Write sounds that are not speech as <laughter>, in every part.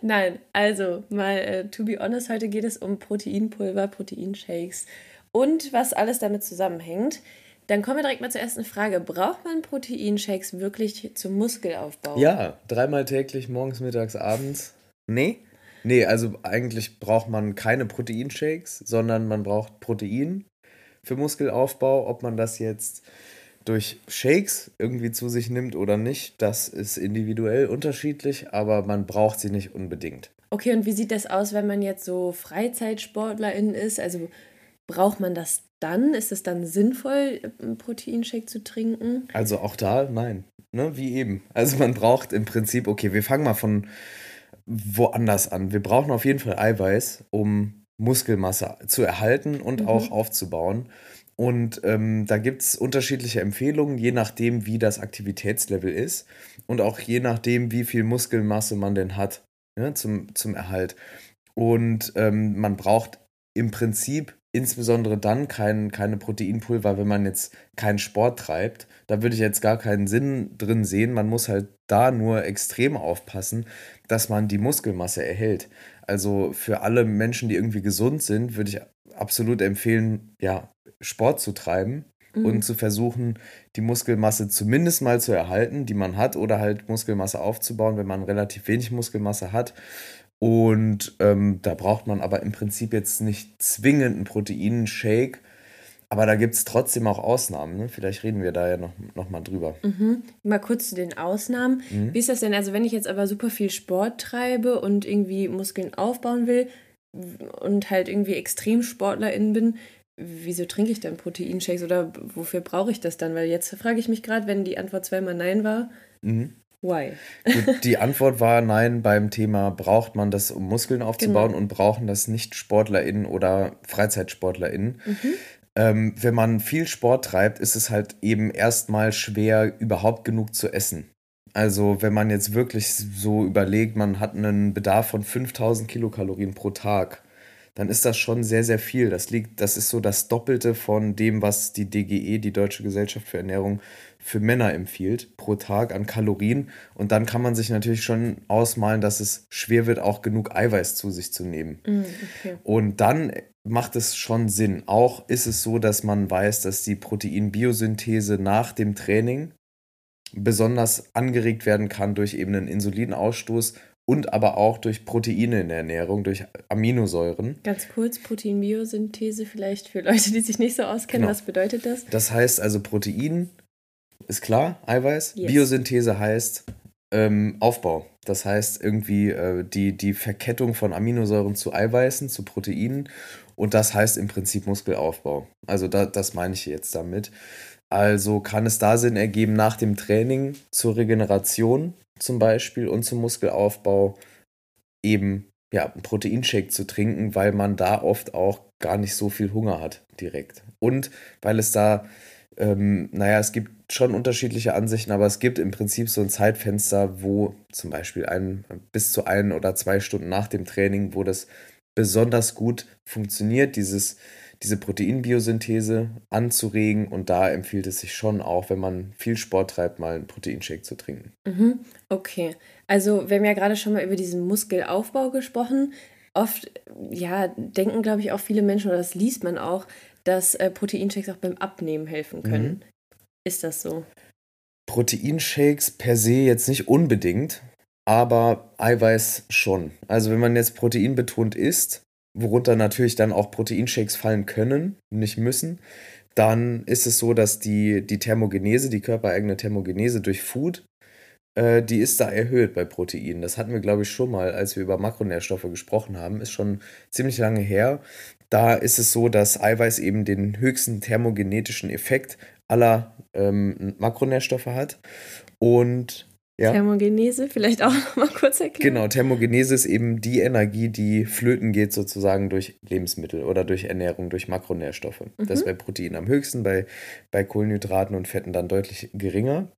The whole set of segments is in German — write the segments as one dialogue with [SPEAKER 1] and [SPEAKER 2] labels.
[SPEAKER 1] Nein, also mal äh, to be honest, heute geht es um Proteinpulver, Proteinshakes und was alles damit zusammenhängt. Dann kommen wir direkt mal zur ersten Frage. Braucht man Proteinshakes wirklich zum Muskelaufbau?
[SPEAKER 2] Ja, dreimal täglich, morgens, mittags, abends. Nee? Nee, also eigentlich braucht man keine Proteinshakes, sondern man braucht Protein für Muskelaufbau. Ob man das jetzt durch Shakes irgendwie zu sich nimmt oder nicht, das ist individuell unterschiedlich, aber man braucht sie nicht unbedingt.
[SPEAKER 1] Okay, und wie sieht das aus, wenn man jetzt so Freizeitsportlerin ist? Also braucht man das dann? Ist es dann sinnvoll, einen Proteinshake zu trinken?
[SPEAKER 2] Also auch da, nein. Ne, wie eben. Also man braucht im Prinzip, okay, wir fangen mal von woanders an. Wir brauchen auf jeden Fall Eiweiß, um Muskelmasse zu erhalten und mhm. auch aufzubauen. Und ähm, da gibt es unterschiedliche Empfehlungen, je nachdem, wie das Aktivitätslevel ist und auch je nachdem, wie viel Muskelmasse man denn hat ne, zum, zum Erhalt. Und ähm, man braucht im Prinzip insbesondere dann kein, keine Proteinpulver, wenn man jetzt keinen Sport treibt. Da würde ich jetzt gar keinen Sinn drin sehen. Man muss halt da nur extrem aufpassen, dass man die Muskelmasse erhält. Also für alle Menschen, die irgendwie gesund sind, würde ich absolut empfehlen, ja, Sport zu treiben mhm. und zu versuchen, die Muskelmasse zumindest mal zu erhalten, die man hat, oder halt Muskelmasse aufzubauen, wenn man relativ wenig Muskelmasse hat. Und ähm, da braucht man aber im Prinzip jetzt nicht zwingend einen Proteinshake. Aber da gibt es trotzdem auch Ausnahmen. Ne? Vielleicht reden wir da ja noch, noch mal drüber.
[SPEAKER 1] Mhm. Mal kurz zu den Ausnahmen. Mhm. Wie ist das denn? Also, wenn ich jetzt aber super viel Sport treibe und irgendwie Muskeln aufbauen will und halt irgendwie Extremsportlerin bin, wieso trinke ich dann Proteinshakes oder wofür brauche ich das dann? Weil jetzt frage ich mich gerade, wenn die Antwort zweimal Nein war, mhm. why?
[SPEAKER 2] Gut, die Antwort war Nein beim Thema, braucht man das, um Muskeln aufzubauen genau. und brauchen das nicht SportlerInnen oder FreizeitsportlerInnen. Mhm. Ähm, wenn man viel Sport treibt, ist es halt eben erstmal schwer, überhaupt genug zu essen. Also wenn man jetzt wirklich so überlegt, man hat einen Bedarf von 5000 Kilokalorien pro Tag dann ist das schon sehr, sehr viel. Das liegt, das ist so das Doppelte von dem, was die DGE, die Deutsche Gesellschaft für Ernährung, für Männer empfiehlt pro Tag an Kalorien. Und dann kann man sich natürlich schon ausmalen, dass es schwer wird, auch genug Eiweiß zu sich zu nehmen. Mm, okay. Und dann macht es schon Sinn. Auch ist es so, dass man weiß, dass die Proteinbiosynthese nach dem Training besonders angeregt werden kann durch eben einen Insulinausstoß und aber auch durch Proteine in der Ernährung, durch Aminosäuren.
[SPEAKER 1] Ganz kurz, Proteinbiosynthese vielleicht für Leute, die sich nicht so auskennen. Genau. Was bedeutet das?
[SPEAKER 2] Das heißt also Protein ist klar, Eiweiß. Yes. Biosynthese heißt ähm, Aufbau. Das heißt irgendwie äh, die, die Verkettung von Aminosäuren zu Eiweißen, zu Proteinen. Und das heißt im Prinzip Muskelaufbau. Also da, das meine ich jetzt damit. Also kann es da Sinn ergeben, nach dem Training zur Regeneration zum Beispiel und zum Muskelaufbau eben ja, einen Proteinshake zu trinken, weil man da oft auch gar nicht so viel Hunger hat direkt. Und weil es da, ähm, naja, es gibt schon unterschiedliche Ansichten, aber es gibt im Prinzip so ein Zeitfenster, wo zum Beispiel ein, bis zu ein oder zwei Stunden nach dem Training, wo das besonders gut funktioniert, dieses diese Proteinbiosynthese anzuregen. Und da empfiehlt es sich schon auch, wenn man viel Sport treibt, mal einen Proteinshake zu trinken.
[SPEAKER 1] Mhm. Okay. Also, wir haben ja gerade schon mal über diesen Muskelaufbau gesprochen. Oft, ja, denken, glaube ich, auch viele Menschen, oder das liest man auch, dass äh, Proteinshakes auch beim Abnehmen helfen können. Mhm. Ist das so?
[SPEAKER 2] Proteinshakes per se jetzt nicht unbedingt, aber Eiweiß schon. Also wenn man jetzt proteinbetont isst, worunter natürlich dann auch Proteinshakes fallen können, nicht müssen, dann ist es so, dass die, die Thermogenese, die körpereigene Thermogenese durch Food, äh, die ist da erhöht bei Proteinen. Das hatten wir, glaube ich, schon mal, als wir über Makronährstoffe gesprochen haben. Ist schon ziemlich lange her. Da ist es so, dass Eiweiß eben den höchsten thermogenetischen Effekt aller ähm, Makronährstoffe hat. Und
[SPEAKER 1] Ja. Thermogenese, vielleicht auch noch mal kurz erklären.
[SPEAKER 2] Genau, Thermogenese ist eben die Energie, die flöten geht sozusagen durch Lebensmittel oder durch Ernährung, durch Makronährstoffe. Mhm. Das ist bei Proteinen am höchsten, bei, bei Kohlenhydraten und Fetten dann deutlich geringer.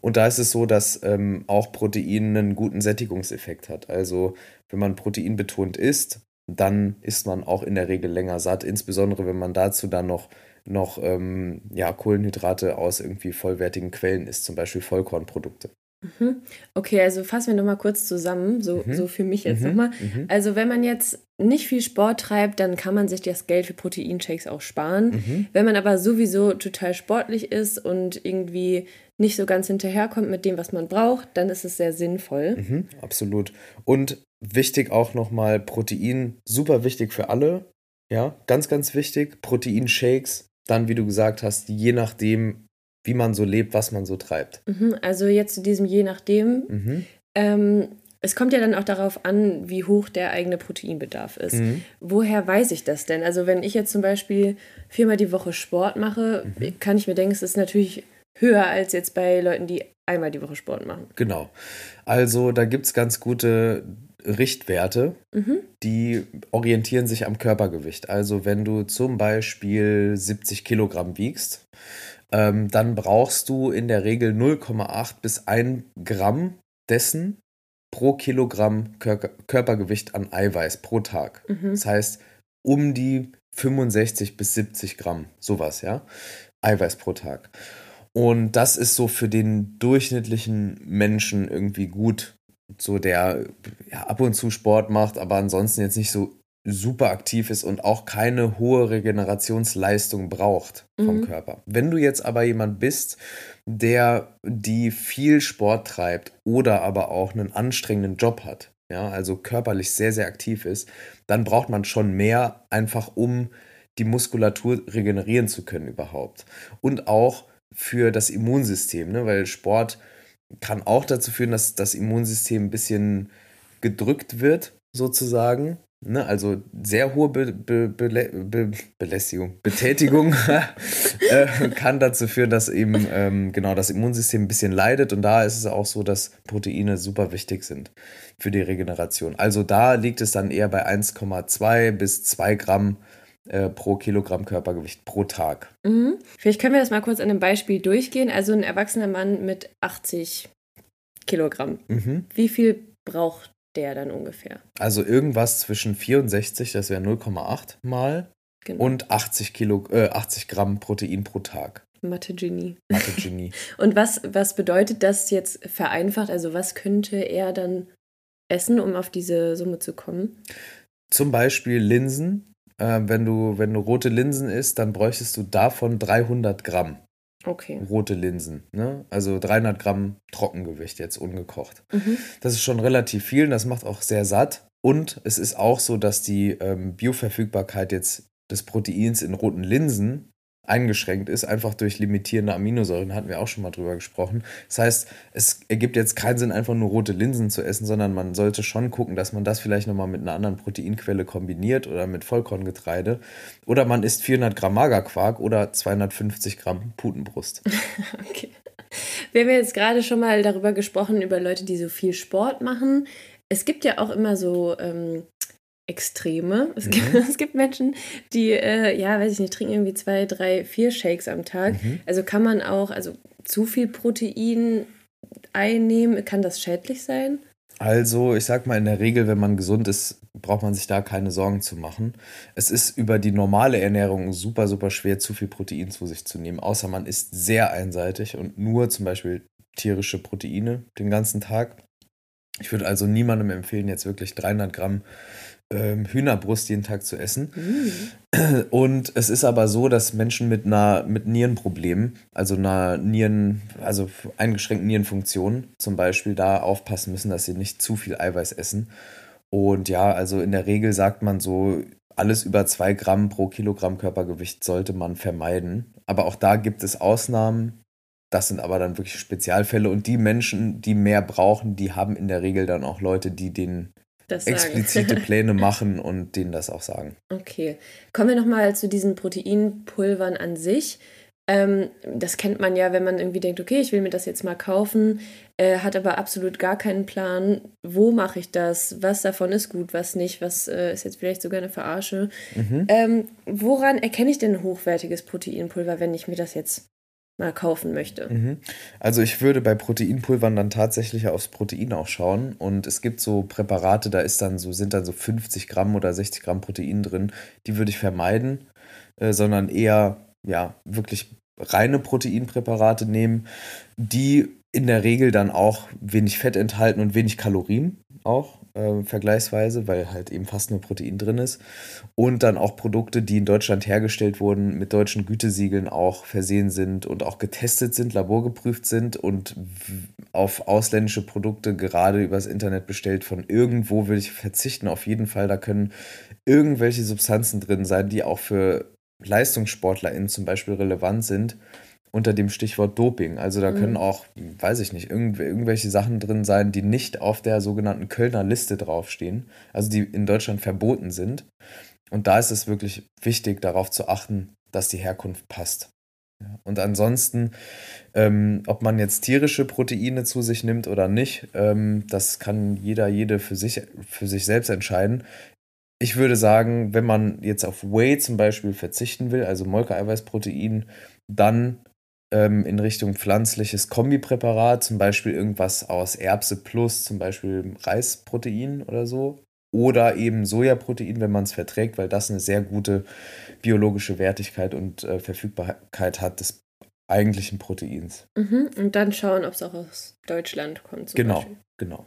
[SPEAKER 2] Und da ist es so, dass ähm, auch Protein einen guten Sättigungseffekt hat. Also wenn man proteinbetont isst, dann ist man auch in der Regel länger satt, insbesondere wenn man dazu dann noch, noch ähm, ja, Kohlenhydrate aus irgendwie vollwertigen Quellen isst, zum Beispiel Vollkornprodukte.
[SPEAKER 1] Mhm. Okay, also fassen wir nochmal kurz zusammen, so, mhm. so für mich jetzt mhm. nochmal. Mhm. Also wenn man jetzt nicht viel Sport treibt, dann kann man sich das Geld für Proteinshakes auch sparen. Mhm. Wenn man aber sowieso total sportlich ist und irgendwie nicht so ganz hinterherkommt mit dem, was man braucht, dann ist es sehr sinnvoll.
[SPEAKER 2] Absolut. Und wichtig auch nochmal Protein, super wichtig für alle. Ja, ganz, ganz wichtig. Proteinshakes, dann, wie du gesagt hast, je nachdem, wie man so lebt, was man so treibt.
[SPEAKER 1] Mhm, also jetzt zu diesem je nachdem. Mhm. Ähm, es kommt ja dann auch darauf an, wie hoch der eigene Proteinbedarf ist. Mhm. Woher weiß ich das denn? Also wenn ich jetzt zum Beispiel viermal die Woche Sport mache, mhm. kann ich mir denken, es ist natürlich höher als jetzt bei Leuten, die einmal die Woche Sport machen.
[SPEAKER 2] Genau. Also da gibt es ganz gute Richtwerte, mhm. die orientieren sich am Körpergewicht. Also wenn du zum Beispiel 70 Kilogramm wiegst, ähm, dann brauchst du in der Regel 0,8 bis 1 Gramm dessen pro Kilogramm Kör Körpergewicht an Eiweiß pro Tag. Mhm. Das heißt, um die 65 bis 70 Gramm, sowas, ja, Eiweiß pro Tag. Und das ist so für den durchschnittlichen Menschen irgendwie gut. So der ja, ab und zu Sport macht, aber ansonsten jetzt nicht so super aktiv ist und auch keine hohe Regenerationsleistung braucht vom mhm. Körper. Wenn du jetzt aber jemand bist, der die viel Sport treibt oder aber auch einen anstrengenden Job hat, ja, also körperlich sehr, sehr aktiv ist, dann braucht man schon mehr, einfach um die Muskulatur regenerieren zu können überhaupt. Und auch für das Immunsystem, ne? weil Sport kann auch dazu führen, dass das Immunsystem ein bisschen gedrückt wird, sozusagen. Ne? Also sehr hohe Be Be Be Belästigung, Betätigung <laughs> äh, kann dazu führen, dass eben ähm, genau das Immunsystem ein bisschen leidet. Und da ist es auch so, dass Proteine super wichtig sind für die Regeneration. Also da liegt es dann eher bei 1,2 bis 2 Gramm äh, pro Kilogramm Körpergewicht pro Tag.
[SPEAKER 1] Mhm. Vielleicht können wir das mal kurz an einem Beispiel durchgehen. Also ein erwachsener Mann mit 80 Kilogramm. Mhm. Wie viel braucht der dann ungefähr?
[SPEAKER 2] Also irgendwas zwischen 64, das wäre 0,8 mal, genau. und 80, Kilo, äh, 80 Gramm Protein pro Tag.
[SPEAKER 1] Mathe-Genie.
[SPEAKER 2] Mathe-Genie. <laughs>
[SPEAKER 1] und was, was bedeutet das jetzt vereinfacht? Also was könnte er dann essen, um auf diese Summe zu kommen?
[SPEAKER 2] Zum Beispiel Linsen, äh, wenn, du, wenn du rote Linsen isst, dann bräuchtest du davon 300 Gramm.
[SPEAKER 1] Okay.
[SPEAKER 2] Rote Linsen. Ne? Also 300 Gramm Trockengewicht jetzt ungekocht. Mhm. Das ist schon relativ viel und das macht auch sehr satt. Und es ist auch so, dass die ähm, Bioverfügbarkeit jetzt des Proteins in roten Linsen eingeschränkt ist, einfach durch limitierende Aminosäuren, hatten wir auch schon mal drüber gesprochen. Das heißt, es ergibt jetzt keinen Sinn, einfach nur rote Linsen zu essen, sondern man sollte schon gucken, dass man das vielleicht nochmal mit einer anderen Proteinquelle kombiniert oder mit Vollkorngetreide. Oder man isst 400 Gramm Magerquark oder 250 Gramm Putenbrust. <laughs>
[SPEAKER 1] okay. Wir haben jetzt gerade schon mal darüber gesprochen, über Leute, die so viel Sport machen. Es gibt ja auch immer so ähm, Extreme. Es, mhm. gibt, <laughs> es gibt Menschen, die, äh, ja, weiß ich nicht, trinken irgendwie zwei, drei, vier Shakes am Tag. Mhm. Also kann man auch, also zu viel Protein einnehmen, kann das schädlich sein?
[SPEAKER 2] Also, ich sag mal, in der Regel, wenn man gesund ist, braucht man sich da keine Sorgen zu machen. Es ist über die normale Ernährung super, super schwer, zu viel Protein zu sich zu nehmen, außer man isst sehr einseitig und nur zum Beispiel tierische Proteine den ganzen Tag. Ich würde also niemandem empfehlen, jetzt wirklich 300 Gramm ähm, Hühnerbrust jeden Tag zu essen. Mhm. Und es ist aber so, dass Menschen mit einer mit Nierenproblemen, also einer Nieren, also eingeschränkten Nierenfunktion zum Beispiel, da aufpassen müssen, dass sie nicht zu viel Eiweiß essen. Und ja, also in der Regel sagt man so, alles über zwei Gramm pro Kilogramm Körpergewicht sollte man vermeiden. Aber auch da gibt es Ausnahmen. Das sind aber dann wirklich Spezialfälle. Und die Menschen, die mehr brauchen, die haben in der Regel dann auch Leute, die den explizite <laughs> Pläne machen und denen das auch sagen.
[SPEAKER 1] Okay. Kommen wir nochmal zu diesen Proteinpulvern an sich. Ähm, das kennt man ja, wenn man irgendwie denkt, okay, ich will mir das jetzt mal kaufen, äh, hat aber absolut gar keinen Plan, wo mache ich das, was davon ist gut, was nicht, was äh, ist jetzt vielleicht sogar eine Verarsche. Mhm. Ähm, woran erkenne ich denn hochwertiges Proteinpulver, wenn ich mir das jetzt mal kaufen möchte.
[SPEAKER 2] Mhm. Also ich würde bei Proteinpulvern dann tatsächlich aufs Protein auch schauen. Und es gibt so Präparate, da ist dann so, sind dann so 50 Gramm oder 60 Gramm Protein drin. Die würde ich vermeiden, äh, sondern eher ja wirklich reine Proteinpräparate nehmen, die in der Regel dann auch wenig Fett enthalten und wenig Kalorien auch äh, vergleichsweise, weil halt eben fast nur Protein drin ist. Und dann auch Produkte, die in Deutschland hergestellt wurden, mit deutschen Gütesiegeln auch versehen sind und auch getestet sind, laborgeprüft sind und auf ausländische Produkte gerade übers Internet bestellt von irgendwo will ich verzichten. Auf jeden Fall, da können irgendwelche Substanzen drin sein, die auch für LeistungssportlerInnen zum Beispiel relevant sind unter dem Stichwort Doping. Also da mhm. können auch, weiß ich nicht, irgendw irgendwelche Sachen drin sein, die nicht auf der sogenannten Kölner Liste draufstehen, also die in Deutschland verboten sind. Und da ist es wirklich wichtig, darauf zu achten, dass die Herkunft passt. Ja. Und ansonsten, ähm, ob man jetzt tierische Proteine zu sich nimmt oder nicht, ähm, das kann jeder, jede für sich, für sich selbst entscheiden. Ich würde sagen, wenn man jetzt auf Whey zum Beispiel verzichten will, also Molkeeiweißprotein, dann ähm, in Richtung pflanzliches Kombipräparat, zum Beispiel irgendwas aus Erbse plus, zum Beispiel Reisprotein oder so. Oder eben Sojaprotein, wenn man es verträgt, weil das eine sehr gute biologische Wertigkeit und äh, Verfügbarkeit hat des eigentlichen Proteins.
[SPEAKER 1] Mhm. Und dann schauen, ob es auch aus Deutschland kommt.
[SPEAKER 2] genau, Beispiel. genau.